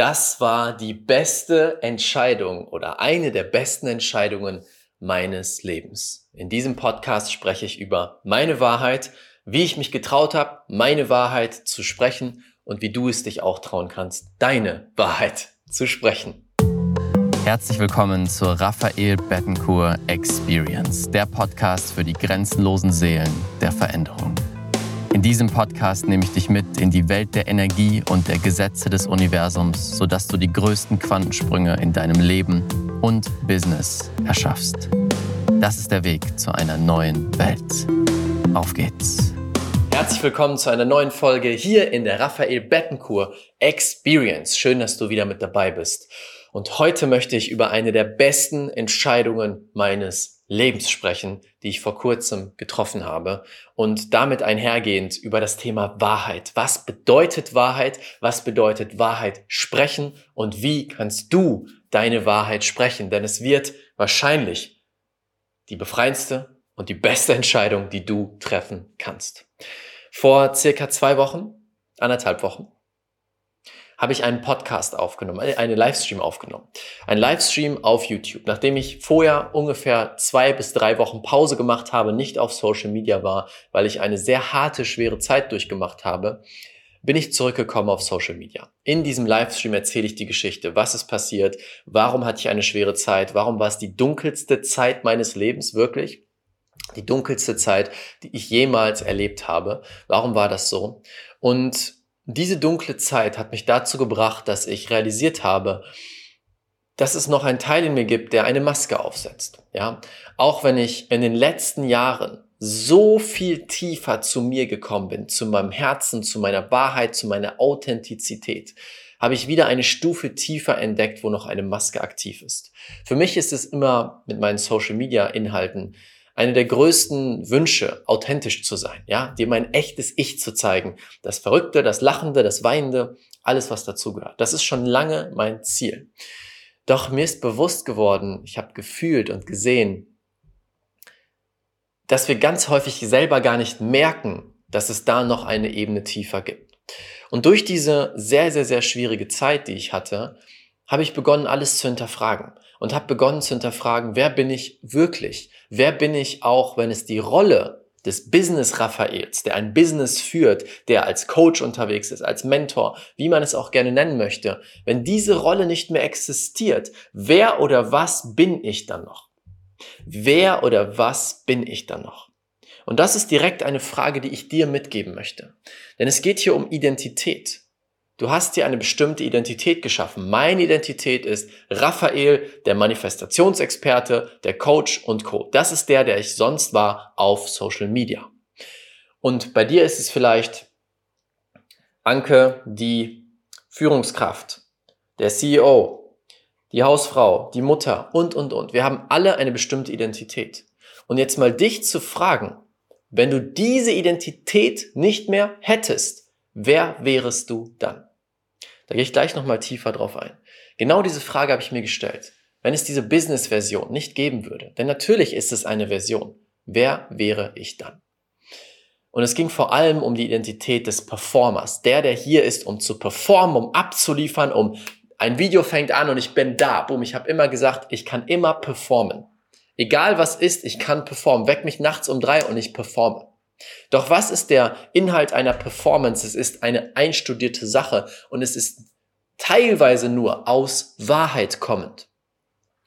Das war die beste Entscheidung oder eine der besten Entscheidungen meines Lebens. In diesem Podcast spreche ich über meine Wahrheit, wie ich mich getraut habe, meine Wahrheit zu sprechen und wie du es dich auch trauen kannst, deine Wahrheit zu sprechen. Herzlich willkommen zur Raphael Bettencourt Experience, der Podcast für die grenzenlosen Seelen der Veränderung. In diesem Podcast nehme ich dich mit in die Welt der Energie und der Gesetze des Universums, sodass du die größten Quantensprünge in deinem Leben und Business erschaffst. Das ist der Weg zu einer neuen Welt. Auf geht's. Herzlich willkommen zu einer neuen Folge hier in der Raphael Bettencourt Experience. Schön, dass du wieder mit dabei bist. Und heute möchte ich über eine der besten Entscheidungen meines Lebens sprechen, die ich vor kurzem getroffen habe und damit einhergehend über das Thema Wahrheit. Was bedeutet Wahrheit? Was bedeutet Wahrheit sprechen? Und wie kannst du deine Wahrheit sprechen? Denn es wird wahrscheinlich die befreiendste und die beste Entscheidung, die du treffen kannst. Vor circa zwei Wochen, anderthalb Wochen, habe ich einen Podcast aufgenommen, einen Livestream aufgenommen. Ein Livestream auf YouTube. Nachdem ich vorher ungefähr zwei bis drei Wochen Pause gemacht habe, nicht auf Social Media war, weil ich eine sehr harte, schwere Zeit durchgemacht habe, bin ich zurückgekommen auf Social Media. In diesem Livestream erzähle ich die Geschichte, was ist passiert, warum hatte ich eine schwere Zeit, warum war es die dunkelste Zeit meines Lebens wirklich, die dunkelste Zeit, die ich jemals erlebt habe. Warum war das so? Und diese dunkle Zeit hat mich dazu gebracht, dass ich realisiert habe, dass es noch einen Teil in mir gibt, der eine Maske aufsetzt. Ja, auch wenn ich in den letzten Jahren so viel tiefer zu mir gekommen bin, zu meinem Herzen, zu meiner Wahrheit, zu meiner Authentizität, habe ich wieder eine Stufe tiefer entdeckt, wo noch eine Maske aktiv ist. Für mich ist es immer mit meinen Social Media Inhalten eine der größten Wünsche, authentisch zu sein, ja, dir mein echtes Ich zu zeigen. Das Verrückte, das Lachende, das Weinende, alles, was dazugehört. Das ist schon lange mein Ziel. Doch mir ist bewusst geworden, ich habe gefühlt und gesehen, dass wir ganz häufig selber gar nicht merken, dass es da noch eine Ebene tiefer gibt. Und durch diese sehr, sehr, sehr schwierige Zeit, die ich hatte, habe ich begonnen, alles zu hinterfragen und habe begonnen zu hinterfragen, wer bin ich wirklich? Wer bin ich auch, wenn es die Rolle des Business Raphaels, der ein Business führt, der als Coach unterwegs ist, als Mentor, wie man es auch gerne nennen möchte, wenn diese Rolle nicht mehr existiert, wer oder was bin ich dann noch? Wer oder was bin ich dann noch? Und das ist direkt eine Frage, die ich dir mitgeben möchte. Denn es geht hier um Identität. Du hast dir eine bestimmte Identität geschaffen. Meine Identität ist Raphael, der Manifestationsexperte, der Coach und Co. Das ist der, der ich sonst war auf Social Media. Und bei dir ist es vielleicht Anke, die Führungskraft, der CEO, die Hausfrau, die Mutter und, und, und. Wir haben alle eine bestimmte Identität. Und jetzt mal dich zu fragen, wenn du diese Identität nicht mehr hättest, wer wärest du dann? Da gehe ich gleich nochmal tiefer drauf ein. Genau diese Frage habe ich mir gestellt. Wenn es diese Business-Version nicht geben würde, denn natürlich ist es eine Version, wer wäre ich dann? Und es ging vor allem um die Identität des Performers, der, der hier ist, um zu performen, um abzuliefern, um ein Video fängt an und ich bin da. Boom, ich habe immer gesagt, ich kann immer performen. Egal was ist, ich kann performen. Weck mich nachts um drei und ich performe. Doch was ist der Inhalt einer Performance? Es ist eine einstudierte Sache und es ist teilweise nur aus Wahrheit kommend.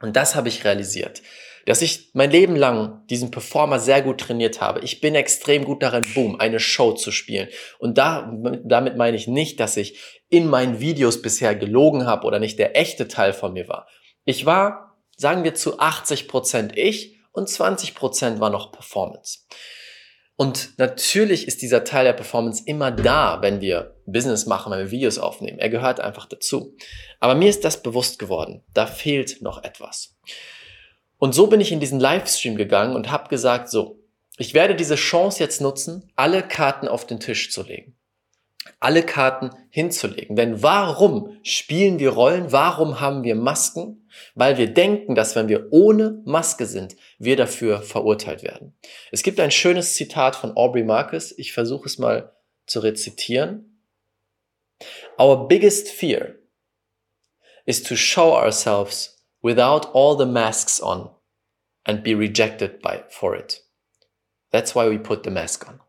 Und das habe ich realisiert, dass ich mein Leben lang diesen Performer sehr gut trainiert habe. Ich bin extrem gut darin, boom, eine Show zu spielen. Und da, damit meine ich nicht, dass ich in meinen Videos bisher gelogen habe oder nicht der echte Teil von mir war. Ich war, sagen wir zu 80 Prozent ich und 20 Prozent war noch Performance. Und natürlich ist dieser Teil der Performance immer da, wenn wir Business machen, wenn wir Videos aufnehmen. Er gehört einfach dazu. Aber mir ist das bewusst geworden. Da fehlt noch etwas. Und so bin ich in diesen Livestream gegangen und habe gesagt, so, ich werde diese Chance jetzt nutzen, alle Karten auf den Tisch zu legen alle Karten hinzulegen. Denn warum spielen wir Rollen? Warum haben wir Masken? Weil wir denken, dass wenn wir ohne Maske sind, wir dafür verurteilt werden. Es gibt ein schönes Zitat von Aubrey Marcus. Ich versuche es mal zu rezitieren. Our biggest fear is to show ourselves without all the masks on and be rejected by for it. That's why we put the mask on.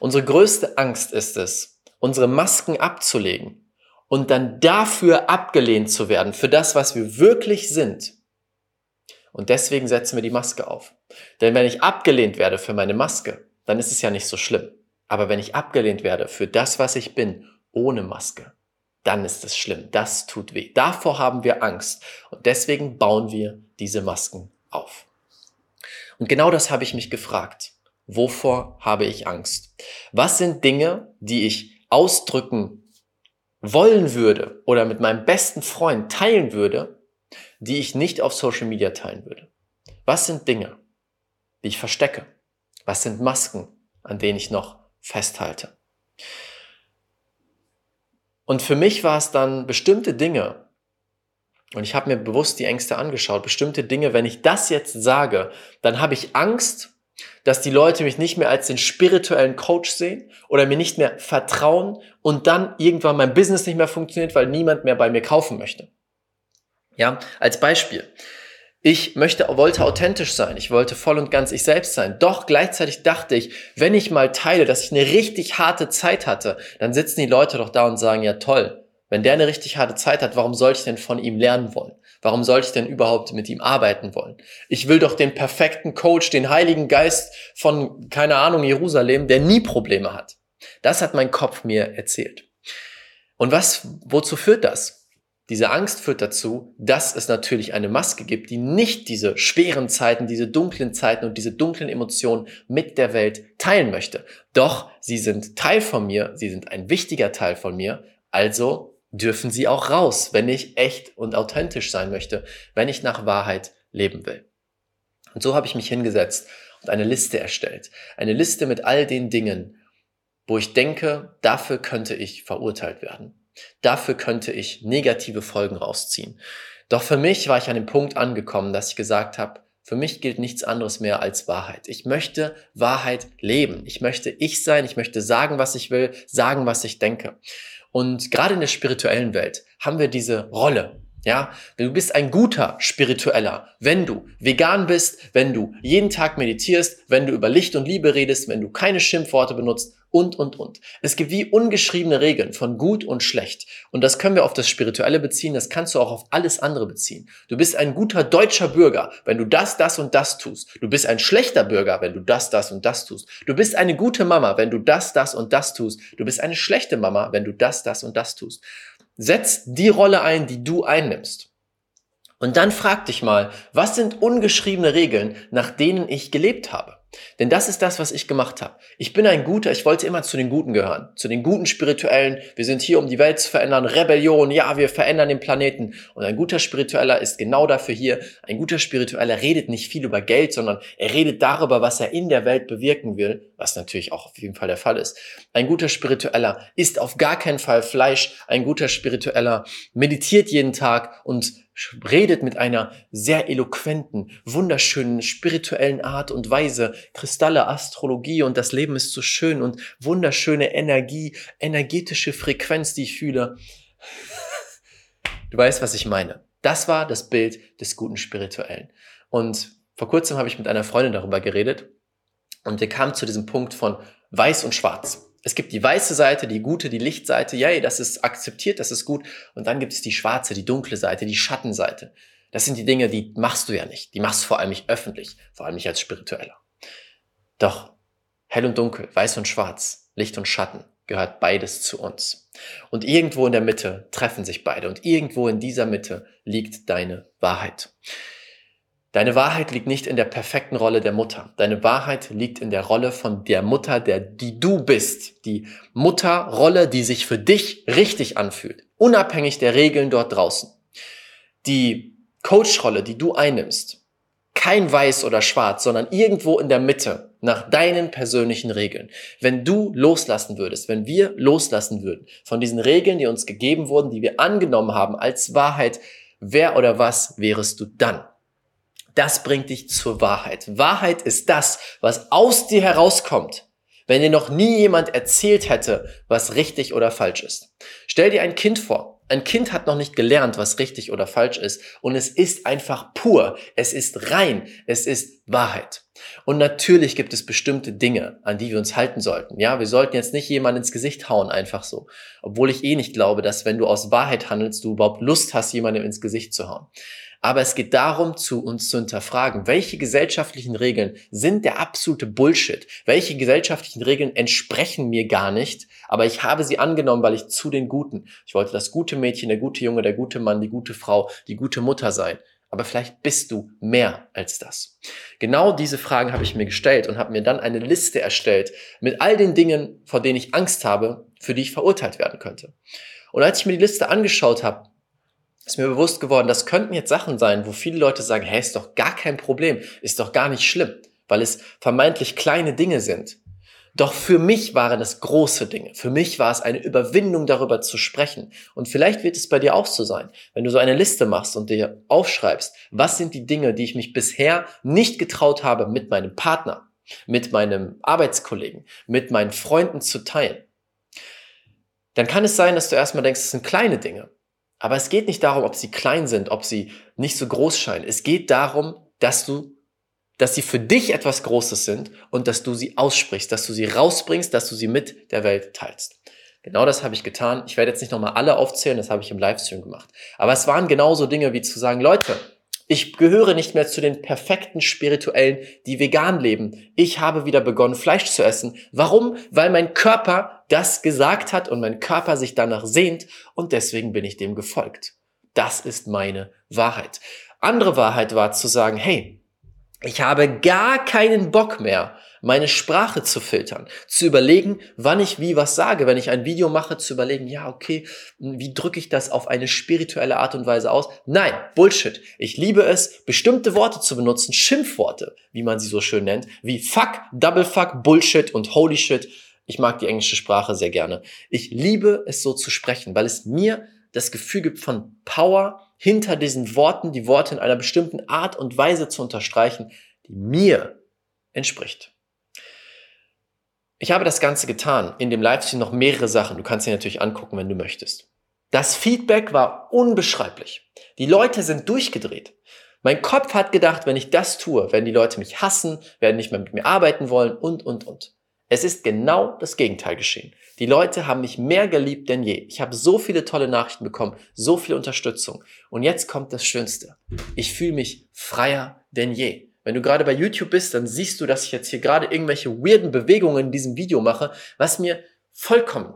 Unsere größte Angst ist es, unsere Masken abzulegen und dann dafür abgelehnt zu werden, für das, was wir wirklich sind. Und deswegen setzen wir die Maske auf. Denn wenn ich abgelehnt werde für meine Maske, dann ist es ja nicht so schlimm. Aber wenn ich abgelehnt werde für das, was ich bin, ohne Maske, dann ist es schlimm. Das tut weh. Davor haben wir Angst. Und deswegen bauen wir diese Masken auf. Und genau das habe ich mich gefragt. Wovor habe ich Angst? Was sind Dinge, die ich ausdrücken wollen würde oder mit meinem besten Freund teilen würde, die ich nicht auf Social Media teilen würde? Was sind Dinge, die ich verstecke? Was sind Masken, an denen ich noch festhalte? Und für mich war es dann bestimmte Dinge, und ich habe mir bewusst die Ängste angeschaut, bestimmte Dinge, wenn ich das jetzt sage, dann habe ich Angst, dass die Leute mich nicht mehr als den spirituellen Coach sehen oder mir nicht mehr vertrauen und dann irgendwann mein Business nicht mehr funktioniert, weil niemand mehr bei mir kaufen möchte. Ja, als Beispiel. Ich möchte, wollte authentisch sein. Ich wollte voll und ganz ich selbst sein. Doch gleichzeitig dachte ich, wenn ich mal teile, dass ich eine richtig harte Zeit hatte, dann sitzen die Leute doch da und sagen, ja toll, wenn der eine richtig harte Zeit hat, warum sollte ich denn von ihm lernen wollen? Warum sollte ich denn überhaupt mit ihm arbeiten wollen? Ich will doch den perfekten Coach, den Heiligen Geist von, keine Ahnung, Jerusalem, der nie Probleme hat. Das hat mein Kopf mir erzählt. Und was, wozu führt das? Diese Angst führt dazu, dass es natürlich eine Maske gibt, die nicht diese schweren Zeiten, diese dunklen Zeiten und diese dunklen Emotionen mit der Welt teilen möchte. Doch sie sind Teil von mir, sie sind ein wichtiger Teil von mir, also dürfen sie auch raus, wenn ich echt und authentisch sein möchte, wenn ich nach Wahrheit leben will. Und so habe ich mich hingesetzt und eine Liste erstellt. Eine Liste mit all den Dingen, wo ich denke, dafür könnte ich verurteilt werden. Dafür könnte ich negative Folgen rausziehen. Doch für mich war ich an dem Punkt angekommen, dass ich gesagt habe, für mich gilt nichts anderes mehr als Wahrheit. Ich möchte Wahrheit leben. Ich möchte ich sein. Ich möchte sagen, was ich will, sagen, was ich denke. Und gerade in der spirituellen Welt haben wir diese Rolle. Ja, du bist ein guter Spiritueller, wenn du vegan bist, wenn du jeden Tag meditierst, wenn du über Licht und Liebe redest, wenn du keine Schimpfworte benutzt und, und, und. Es gibt wie ungeschriebene Regeln von gut und schlecht. Und das können wir auf das Spirituelle beziehen, das kannst du auch auf alles andere beziehen. Du bist ein guter deutscher Bürger, wenn du das, das und das tust. Du bist ein schlechter Bürger, wenn du das, das und das tust. Du bist eine gute Mama, wenn du das, das und das tust. Du bist eine schlechte Mama, wenn du das, das und das tust. Setz die Rolle ein, die du einnimmst. Und dann frag dich mal, was sind ungeschriebene Regeln, nach denen ich gelebt habe? Denn das ist das, was ich gemacht habe. Ich bin ein guter, ich wollte immer zu den Guten gehören, zu den guten Spirituellen. Wir sind hier, um die Welt zu verändern. Rebellion, ja, wir verändern den Planeten. Und ein guter Spiritueller ist genau dafür hier. Ein guter Spiritueller redet nicht viel über Geld, sondern er redet darüber, was er in der Welt bewirken will, was natürlich auch auf jeden Fall der Fall ist. Ein guter Spiritueller isst auf gar keinen Fall Fleisch. Ein guter Spiritueller meditiert jeden Tag und redet mit einer sehr eloquenten, wunderschönen, spirituellen Art und Weise. Kristalle, Astrologie und das Leben ist so schön und wunderschöne Energie, energetische Frequenz, die ich fühle. Du weißt, was ich meine. Das war das Bild des guten Spirituellen. Und vor kurzem habe ich mit einer Freundin darüber geredet und wir kamen zu diesem Punkt von weiß und schwarz es gibt die weiße Seite, die gute, die Lichtseite, yay, das ist akzeptiert, das ist gut. Und dann gibt es die schwarze, die dunkle Seite, die Schattenseite. Das sind die Dinge, die machst du ja nicht. Die machst du vor allem nicht öffentlich, vor allem nicht als Spiritueller. Doch hell und dunkel, weiß und schwarz, Licht und Schatten gehört beides zu uns. Und irgendwo in der Mitte treffen sich beide und irgendwo in dieser Mitte liegt deine Wahrheit. Deine Wahrheit liegt nicht in der perfekten Rolle der Mutter. Deine Wahrheit liegt in der Rolle von der Mutter, der, die du bist. Die Mutterrolle, die sich für dich richtig anfühlt. Unabhängig der Regeln dort draußen. Die Coach-Rolle, die du einnimmst. Kein weiß oder schwarz, sondern irgendwo in der Mitte. Nach deinen persönlichen Regeln. Wenn du loslassen würdest, wenn wir loslassen würden von diesen Regeln, die uns gegeben wurden, die wir angenommen haben als Wahrheit, wer oder was wärest du dann? Das bringt dich zur Wahrheit. Wahrheit ist das, was aus dir herauskommt, wenn dir noch nie jemand erzählt hätte, was richtig oder falsch ist. Stell dir ein Kind vor. Ein Kind hat noch nicht gelernt, was richtig oder falsch ist. Und es ist einfach pur. Es ist rein. Es ist Wahrheit. Und natürlich gibt es bestimmte Dinge, an die wir uns halten sollten. Ja, wir sollten jetzt nicht jemand ins Gesicht hauen, einfach so. Obwohl ich eh nicht glaube, dass wenn du aus Wahrheit handelst, du überhaupt Lust hast, jemandem ins Gesicht zu hauen. Aber es geht darum, zu uns zu hinterfragen, welche gesellschaftlichen Regeln sind der absolute Bullshit? Welche gesellschaftlichen Regeln entsprechen mir gar nicht? Aber ich habe sie angenommen, weil ich zu den Guten. Ich wollte das gute Mädchen, der gute Junge, der gute Mann, die gute Frau, die gute Mutter sein. Aber vielleicht bist du mehr als das. Genau diese Fragen habe ich mir gestellt und habe mir dann eine Liste erstellt mit all den Dingen, vor denen ich Angst habe, für die ich verurteilt werden könnte. Und als ich mir die Liste angeschaut habe, ist mir bewusst geworden, das könnten jetzt Sachen sein, wo viele Leute sagen, hey, ist doch gar kein Problem, ist doch gar nicht schlimm, weil es vermeintlich kleine Dinge sind. Doch für mich waren es große Dinge. Für mich war es eine Überwindung, darüber zu sprechen. Und vielleicht wird es bei dir auch so sein, wenn du so eine Liste machst und dir aufschreibst, was sind die Dinge, die ich mich bisher nicht getraut habe, mit meinem Partner, mit meinem Arbeitskollegen, mit meinen Freunden zu teilen. Dann kann es sein, dass du erstmal denkst, es sind kleine Dinge. Aber es geht nicht darum, ob sie klein sind, ob sie nicht so groß scheinen. Es geht darum, dass du, dass sie für dich etwas Großes sind und dass du sie aussprichst, dass du sie rausbringst, dass du sie mit der Welt teilst. Genau das habe ich getan. Ich werde jetzt nicht nochmal alle aufzählen, das habe ich im Livestream gemacht. Aber es waren genauso Dinge wie zu sagen, Leute, ich gehöre nicht mehr zu den perfekten Spirituellen, die vegan leben. Ich habe wieder begonnen, Fleisch zu essen. Warum? Weil mein Körper das gesagt hat und mein Körper sich danach sehnt und deswegen bin ich dem gefolgt. Das ist meine Wahrheit. Andere Wahrheit war zu sagen, hey, ich habe gar keinen Bock mehr, meine Sprache zu filtern, zu überlegen, wann ich wie was sage, wenn ich ein Video mache, zu überlegen, ja, okay, wie drücke ich das auf eine spirituelle Art und Weise aus? Nein, Bullshit. Ich liebe es, bestimmte Worte zu benutzen, Schimpfworte, wie man sie so schön nennt, wie fuck, double fuck, Bullshit und holy shit. Ich mag die englische Sprache sehr gerne. Ich liebe es so zu sprechen, weil es mir das Gefühl gibt von Power hinter diesen Worten, die Worte in einer bestimmten Art und Weise zu unterstreichen, die mir entspricht. Ich habe das Ganze getan. In dem Livestream noch mehrere Sachen. Du kannst sie natürlich angucken, wenn du möchtest. Das Feedback war unbeschreiblich. Die Leute sind durchgedreht. Mein Kopf hat gedacht, wenn ich das tue, werden die Leute mich hassen, werden nicht mehr mit mir arbeiten wollen und, und, und. Es ist genau das Gegenteil geschehen. Die Leute haben mich mehr geliebt denn je. Ich habe so viele tolle Nachrichten bekommen, so viel Unterstützung. Und jetzt kommt das Schönste. Ich fühle mich freier denn je. Wenn du gerade bei YouTube bist, dann siehst du, dass ich jetzt hier gerade irgendwelche weirden Bewegungen in diesem Video mache, was mir vollkommen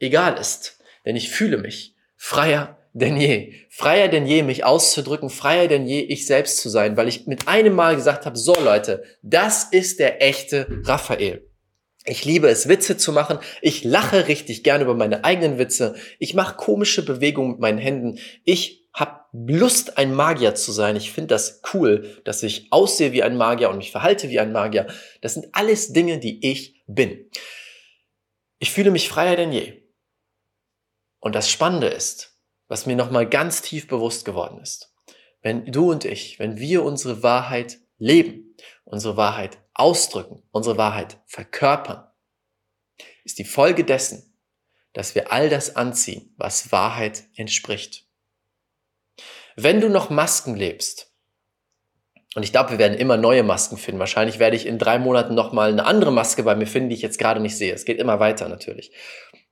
egal ist. Denn ich fühle mich freier denn je. Freier denn je, mich auszudrücken, freier denn je, ich selbst zu sein, weil ich mit einem Mal gesagt habe, so Leute, das ist der echte Raphael. Ich liebe es, Witze zu machen. Ich lache richtig gerne über meine eigenen Witze. Ich mache komische Bewegungen mit meinen Händen. Ich habe Lust, ein Magier zu sein. Ich finde das cool, dass ich aussehe wie ein Magier und mich verhalte wie ein Magier. Das sind alles Dinge, die ich bin. Ich fühle mich freier denn je. Und das Spannende ist, was mir nochmal ganz tief bewusst geworden ist. Wenn du und ich, wenn wir unsere Wahrheit leben, unsere Wahrheit ausdrücken, unsere Wahrheit verkörpern, ist die Folge dessen, dass wir all das anziehen, was Wahrheit entspricht. Wenn du noch Masken lebst, und ich glaube, wir werden immer neue Masken finden. Wahrscheinlich werde ich in drei Monaten nochmal eine andere Maske bei mir finden, die ich jetzt gerade nicht sehe. Es geht immer weiter natürlich.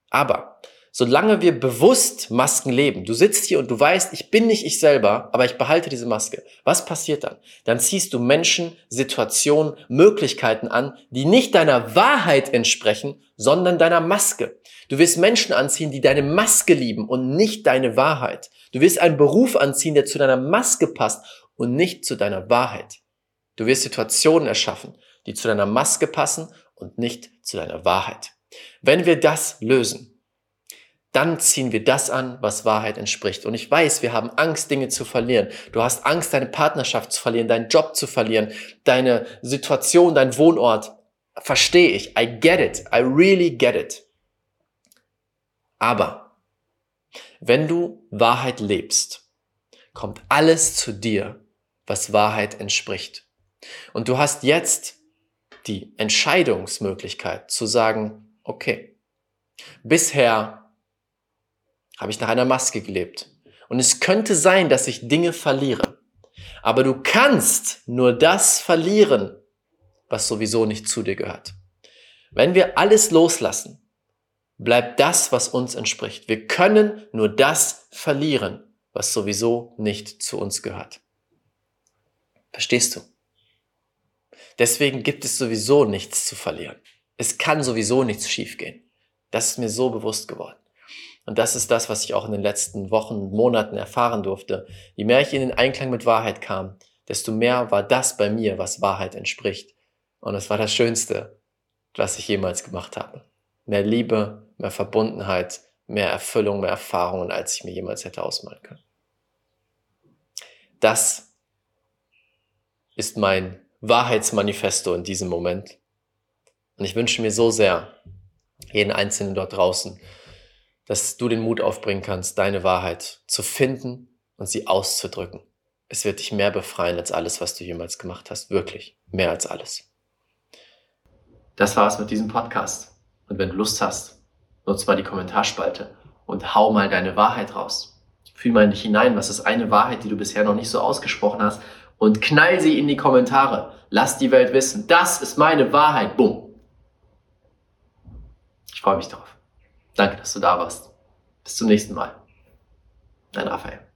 Aber solange wir bewusst Masken leben, du sitzt hier und du weißt, ich bin nicht ich selber, aber ich behalte diese Maske. Was passiert dann? Dann ziehst du Menschen, Situationen, Möglichkeiten an, die nicht deiner Wahrheit entsprechen, sondern deiner Maske. Du wirst Menschen anziehen, die deine Maske lieben und nicht deine Wahrheit. Du wirst einen Beruf anziehen, der zu deiner Maske passt und nicht zu deiner Wahrheit. Du wirst Situationen erschaffen, die zu deiner Maske passen und nicht zu deiner Wahrheit. Wenn wir das lösen, dann ziehen wir das an, was Wahrheit entspricht. Und ich weiß, wir haben Angst, Dinge zu verlieren. Du hast Angst, deine Partnerschaft zu verlieren, deinen Job zu verlieren, deine Situation, dein Wohnort. Verstehe ich. I get it. I really get it. Aber wenn du Wahrheit lebst, kommt alles zu dir, was Wahrheit entspricht. Und du hast jetzt die Entscheidungsmöglichkeit zu sagen, okay, bisher habe ich nach einer Maske gelebt. Und es könnte sein, dass ich Dinge verliere. Aber du kannst nur das verlieren, was sowieso nicht zu dir gehört. Wenn wir alles loslassen, bleibt das, was uns entspricht. Wir können nur das verlieren, was sowieso nicht zu uns gehört. Verstehst du? Deswegen gibt es sowieso nichts zu verlieren. Es kann sowieso nichts schiefgehen. Das ist mir so bewusst geworden. Und das ist das, was ich auch in den letzten Wochen und Monaten erfahren durfte. Je mehr ich in den Einklang mit Wahrheit kam, desto mehr war das bei mir, was Wahrheit entspricht. Und es war das Schönste, was ich jemals gemacht habe. Mehr Liebe, mehr Verbundenheit, mehr Erfüllung, mehr Erfahrungen, als ich mir jemals hätte ausmalen können. Das ist mein Wahrheitsmanifesto in diesem Moment. Und ich wünsche mir so sehr, jeden Einzelnen dort draußen, dass du den Mut aufbringen kannst, deine Wahrheit zu finden und sie auszudrücken. Es wird dich mehr befreien als alles, was du jemals gemacht hast. Wirklich. Mehr als alles. Das war's mit diesem Podcast. Und wenn du Lust hast, nutz mal die Kommentarspalte und hau mal deine Wahrheit raus. Fühl mal in dich hinein, was ist eine Wahrheit, die du bisher noch nicht so ausgesprochen hast und knall sie in die Kommentare. Lass die Welt wissen, das ist meine Wahrheit. Bumm. Ich freue mich darauf. Danke, dass du da warst. Bis zum nächsten Mal. Dein Raphael.